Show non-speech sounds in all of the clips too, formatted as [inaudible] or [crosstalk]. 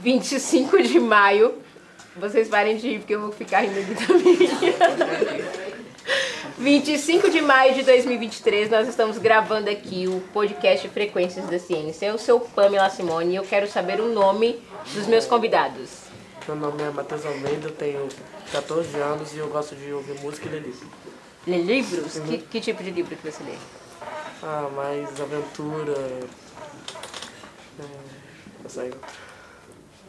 Vinte e cinco de maio. Vocês parem de rir porque eu vou ficar rindo aqui também. [laughs] 25 de maio de 2023, nós estamos gravando aqui o podcast Frequências da Ciência. Eu sou Pamela Simone e eu quero saber o nome dos meus convidados. Meu nome é Matheus Almeida, eu tenho 14 anos e eu gosto de ouvir música e ler livro. Lê livros? Que, que tipo de livro que você lê? Ah, mais aventura. É, essa aí.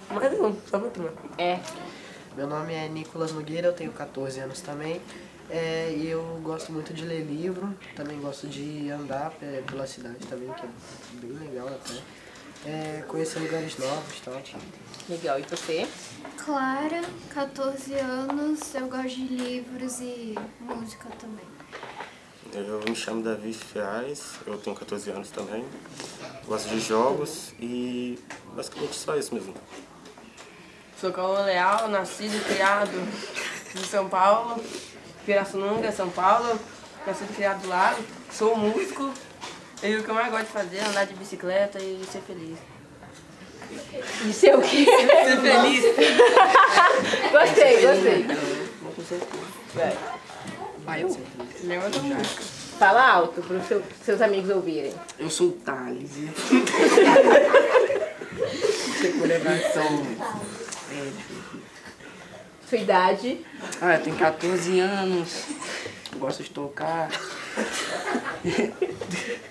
Não, só aventura. É. Meu nome é Nicolas Nogueira, eu tenho 14 anos também. É, e eu gosto muito de ler livro, também gosto de andar é, pela cidade também, que é bem legal até. É, conhecer lugares novos e tal. Legal. E você? Clara, 14 anos, eu gosto de livros e música também. Eu me chamo Davi Ferraz, eu tenho 14 anos também. Gosto de jogos e basicamente só isso mesmo. Sou Cauã Leal, nascido e criado em São Paulo, Pirassununga, São Paulo. Nascido e criado lá. Sou músico. E o que eu mais gosto de fazer é andar de bicicleta e ser feliz. E ser o quê? Ser feliz! [laughs] Gostei, gostei. Vai. Vai, eu? Lembra da música. Fala alto para os seu, seus amigos ouvirem. Eu sou o Thales. [laughs] e- Sua idade. Ah, eu tenho 14 anos. Gosto de tocar. [laughs]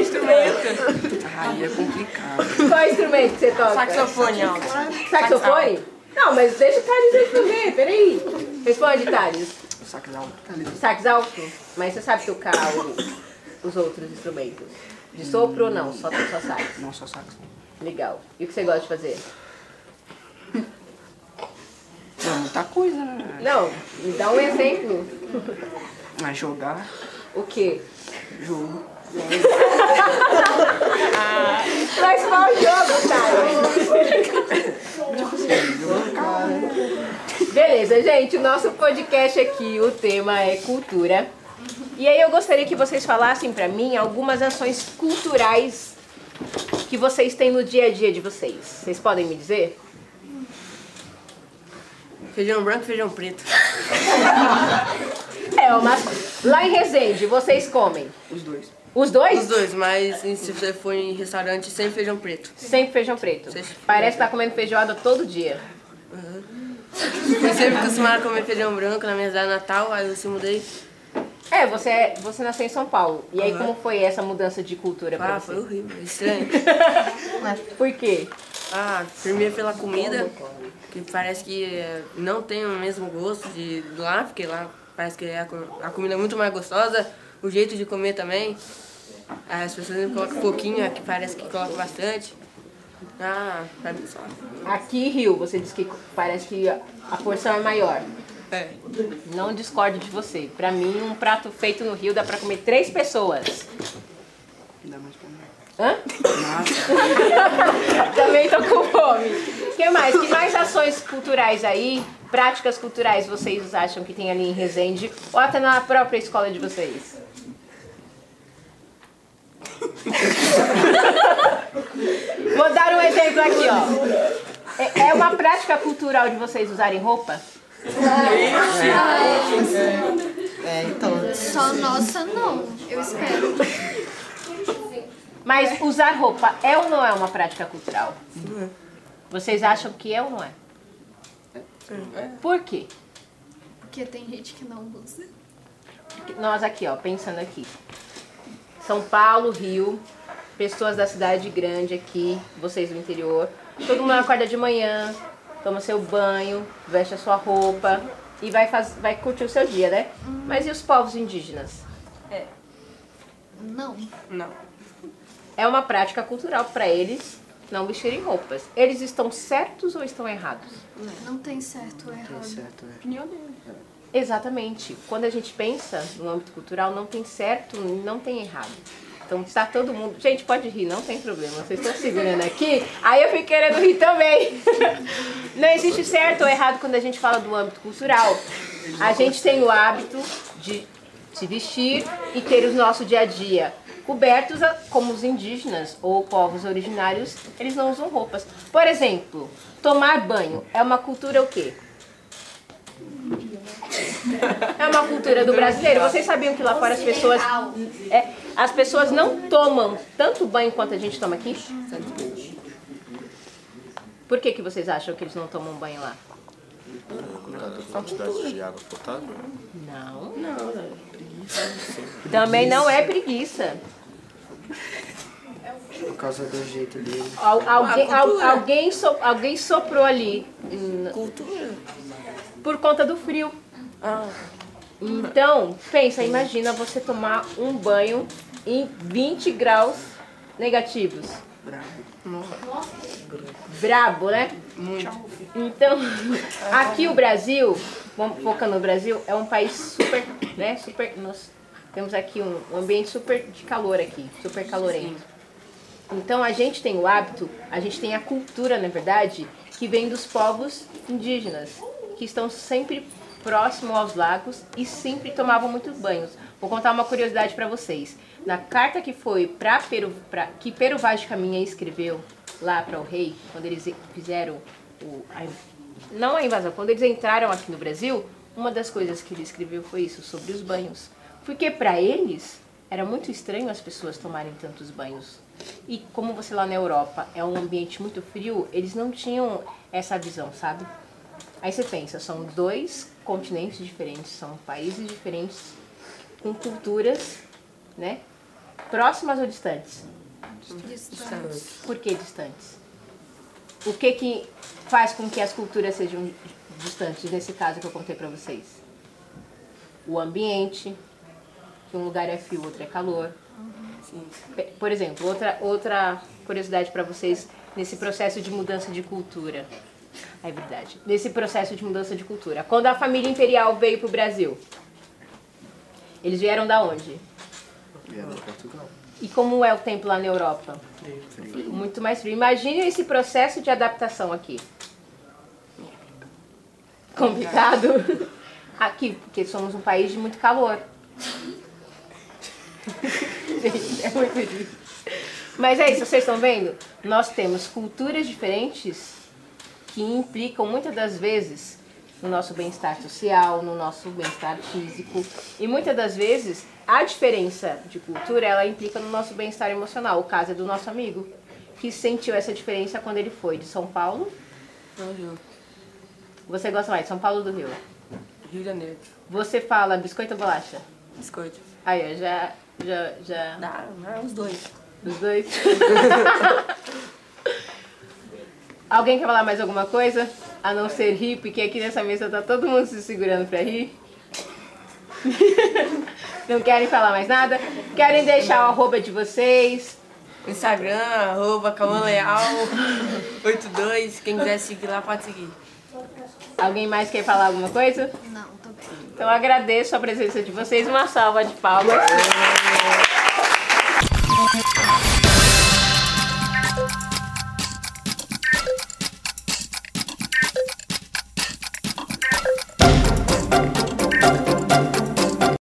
Instrumento. Aí é complicado. Qual instrumento que você toca? Saxofone alto. Saxofone? Não, mas deixa o Thales responder, peraí. Responde, Thales. Sax alto. Sax alto? Mas você sabe tocar o- os outros instrumentos? De sopro ou não? Só, só sax? Não, só sax. Legal. E o que você gosta de fazer? Não, muita coisa, né? Não, me dá um exemplo. Mas jogar, O quê? jogo. Mas qual jogo, Thales? Beleza, gente, o nosso podcast aqui, o tema é cultura. E aí eu gostaria que vocês falassem pra mim algumas ações culturais que vocês têm no dia a dia de vocês. Vocês podem me dizer? Feijão branco e feijão preto. [laughs] É, mas lá em Resende, vocês comem Os dois. Os dois? Os dois, mas se você for em restaurante, sem feijão preto. Sempre feijão preto. Sempre. Parece que tá comendo feijoada todo dia. Eu sempre costumava comer feijão branco na minha cidade natal, aí eu se mudei. É, você, é- você nasceu em São Paulo. E aí como foi essa mudança de cultura pra Ah, você? foi horrível, estranho. [laughs] Por quê? Ah, primeiro pela comida, que parece que eh, não tem o mesmo gosto de lá, porque lá parece que a, co- a comida é muito mais gostosa, o jeito de comer também. As pessoas colocam pouquinho, aqui parece que colocam bastante. Ah, pra mim só. Aqui Rio, você disse que parece que a porção é maior. É. Não discordo de você. Pra mim, um prato feito no Rio dá pra comer três pessoas. Ainda mais pra mim. Hã? [laughs] Também tô com fome. O que mais? Que mais ações culturais aí, práticas culturais vocês acham que tem ali em Resende? Ou até na própria escola de vocês? [laughs] Vou dar um exemplo aqui, ó. É- É uma prática cultural de vocês usarem roupa? É, então, Só nossa, não. Eu espero. Mas usar roupa é ou não é uma prática cultural? Vocês acham que é ou não é? Por quê? Porque tem gente que não usa. Nós aqui, ó, pensando aqui. São Paulo, Rio, pessoas da cidade grande aqui, vocês do interior. Todo mundo acorda de manhã, toma seu banho, veste a sua roupa e vai, faz, vai curtir o seu dia, né? Mas e os povos indígenas? Não. Não. É uma prática cultural para eles não vestirem roupas. Eles estão certos ou estão errados? Não tem certo ou é errado. certo, é. Opinião dele. Exatamente. Quando a gente pensa no âmbito cultural, não tem certo, não tem errado. Então tá todo mundo. Gente, pode rir, não tem problema. Vocês estão segurando aqui. Aí eu fico querendo rir também. [laughs] Não existe certo ou errado quando a gente fala do âmbito cultural. A gente tem o hábito de se vestir e ter o nosso dia a dia cobertos, como os indígenas ou povos originários, eles não usam roupas. Por exemplo, tomar banho é uma cultura o quê? É uma cultura do brasileiro. Vocês sabiam que lá fora as pessoas é, as pessoas não tomam tanto banho quanto a gente toma aqui? Por que, que vocês acham que eles não tomam banho lá? A quantidade de água potável. Não. Também não é preguiça. Por causa do jeito dele. Al- alguém, Ah, cultura. al- alguém, so- alguém soprou ali Cultura. por conta do frio. Ah, Então, pensa, imagina você tomar um banho em 20 graus negativos. Brabo, né? Então, [laughs] aqui o Brasil, vamos focando no Brasil, é um país super, né? Super. Nós temos aqui um, um ambiente super de calor aqui, super calorento. Então a gente tem o hábito, a gente tem a cultura, na verdade, que vem dos povos indígenas, que estão sempre próximo aos lagos e sempre tomavam muitos banhos. Vou contar uma curiosidade para vocês. Na carta que foi para Peru, pra, que Peru Vaz de Caminha escreveu lá para o rei, quando eles fizeram o, a, não a invasão, quando eles entraram aqui no Brasil, uma das coisas que ele escreveu foi isso, sobre os banhos. Porque para eles era muito estranho as pessoas tomarem tantos banhos. E como você lá na Europa é um ambiente muito frio, eles não tinham essa visão, sabe? Aí você pensa, são dois continentes diferentes, são países diferentes, com culturas, né? Próximas ou distantes? Por que distantes? O que que faz com que as culturas sejam distantes, nesse caso que eu contei pra vocês? O ambiente, que um lugar é frio, outro é calor. Por exemplo, outra, outra curiosidade para vocês nesse processo de mudança de cultura. É verdade. Nesse processo de mudança de cultura. Quando a família imperial veio para o Brasil, eles vieram da onde? Vieram de Portugal. E como é o tempo lá na Europa? Muito mais frio. Imagine esse processo de adaptação aqui. Complicado? [laughs] Aqui, porque somos um país de muito calor. [laughs] Gente, é muito difícil. Mas é isso, vocês estão vendo? Nós temos culturas diferentes que implicam muitas das vezes no nosso bem-estar social, no nosso bem-estar físico. E muitas das vezes a diferença de cultura ela implica no nosso bem-estar emocional. O caso é do nosso amigo, que sentiu essa diferença quando ele foi de São Paulo. não, Rio. Você gosta mais de São Paulo ou do Rio? Rio de Janeiro. Você fala biscoito ou bolacha? Biscoito. Aí, já, já, já. Dá, dá os dois. Os dois. [laughs] Alguém quer falar mais alguma coisa? A não ser rir, porque aqui nessa mesa tá todo mundo se segurando pra rir. [laughs] Não querem falar mais nada? Querem deixar o arroba de vocês? Instagram, arroba Leal 82. Quem quiser seguir lá, pode seguir. Alguém mais quer falar alguma coisa? Não, tô bem. Então eu agradeço a presença de vocês. Uma salva de palmas.